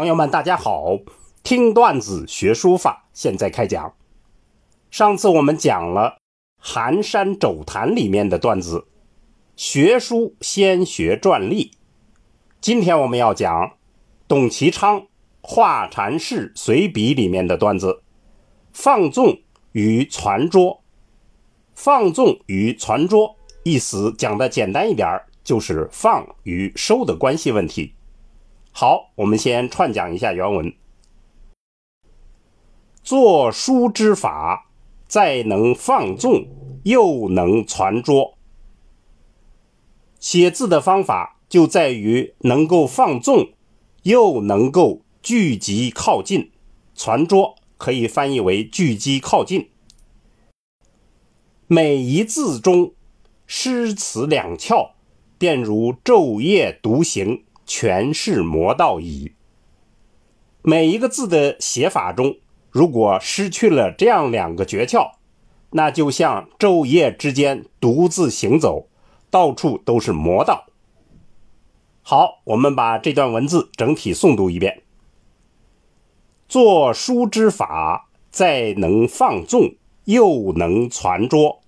朋友们，大家好！听段子学书法，现在开讲。上次我们讲了《寒山肘谈》里面的段子，学书先学篆隶。今天我们要讲董其昌《画禅式随笔》里面的段子，放纵与传桌。放纵与传桌意思讲的简单一点，就是放与收的关系问题。好，我们先串讲一下原文。作书之法，再能放纵，又能传拙。写字的方法就在于能够放纵，又能够聚集靠近。传拙可以翻译为聚集靠近。每一字中，诗词两窍，便如昼夜独行。全是魔道矣。每一个字的写法中，如果失去了这样两个诀窍，那就像昼夜之间独自行走，到处都是魔道。好，我们把这段文字整体诵读一遍。作书之法，再能放纵，又能传拙。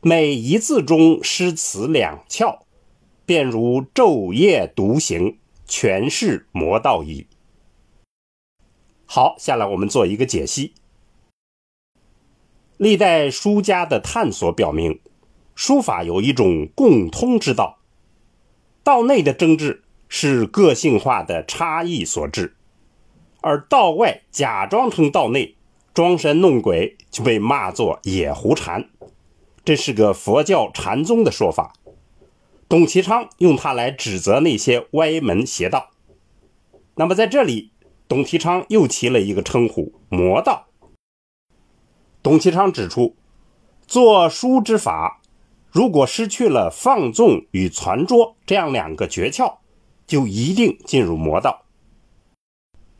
每一字中，诗词两窍。便如昼夜独行，全是魔道矣。好，下来我们做一个解析。历代书家的探索表明，书法有一种共通之道。道内的争执是个性化的差异所致，而道外假装成道内，装神弄鬼，就被骂作野狐禅。这是个佛教禅宗的说法。董其昌用它来指责那些歪门邪道。那么在这里，董其昌又起了一个称呼“魔道”。董其昌指出，做书之法，如果失去了放纵与传拙这样两个诀窍，就一定进入魔道。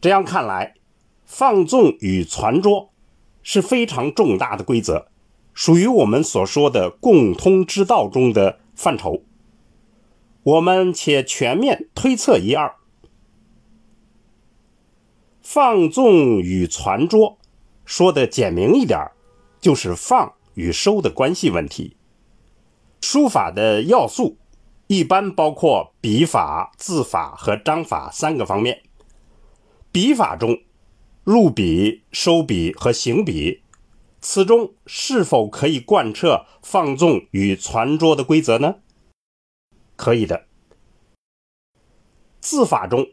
这样看来，放纵与传拙是非常重大的规则，属于我们所说的共通之道中的范畴。我们且全面推测一二。放纵与传拙，说的简明一点，就是放与收的关系问题。书法的要素一般包括笔法、字法和章法三个方面。笔法中，入笔、收笔和行笔，此中是否可以贯彻放纵与传拙的规则呢？可以的。字法中，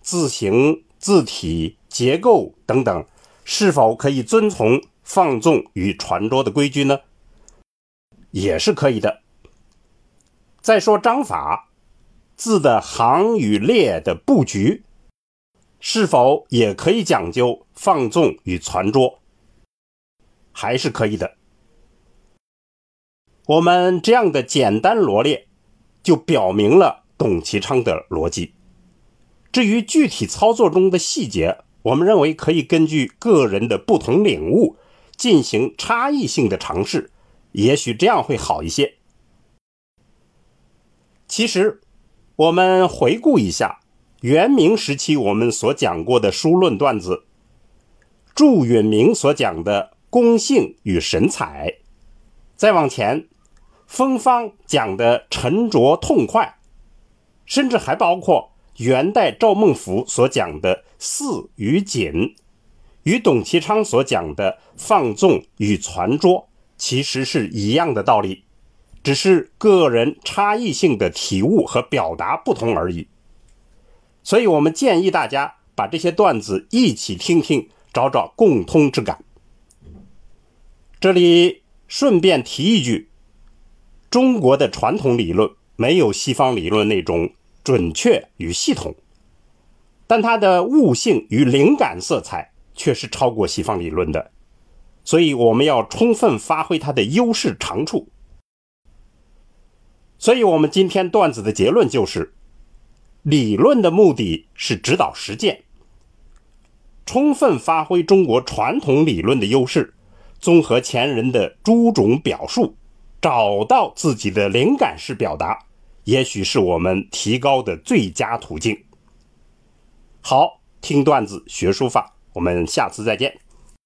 字形、字体、结构等等，是否可以遵从放纵与传拙的规矩呢？也是可以的。再说章法，字的行与列的布局，是否也可以讲究放纵与传拙？还是可以的。我们这样的简单罗列，就表明了董其昌的逻辑。至于具体操作中的细节，我们认为可以根据个人的不同领悟进行差异性的尝试，也许这样会好一些。其实，我们回顾一下元明时期我们所讲过的书论段子，祝允明所讲的公性与神采。再往前，芬芳讲的沉着痛快，甚至还包括元代赵孟頫所讲的肆与谨，与董其昌所讲的放纵与传拙，其实是一样的道理，只是个人差异性的体悟和表达不同而已。所以，我们建议大家把这些段子一起听听，找找共通之感。这里。顺便提一句，中国的传统理论没有西方理论那种准确与系统，但它的悟性与灵感色彩却是超过西方理论的，所以我们要充分发挥它的优势长处。所以，我们今天段子的结论就是：理论的目的是指导实践，充分发挥中国传统理论的优势。综合前人的诸种表述，找到自己的灵感式表达，也许是我们提高的最佳途径。好，听段子学书法，我们下次再见。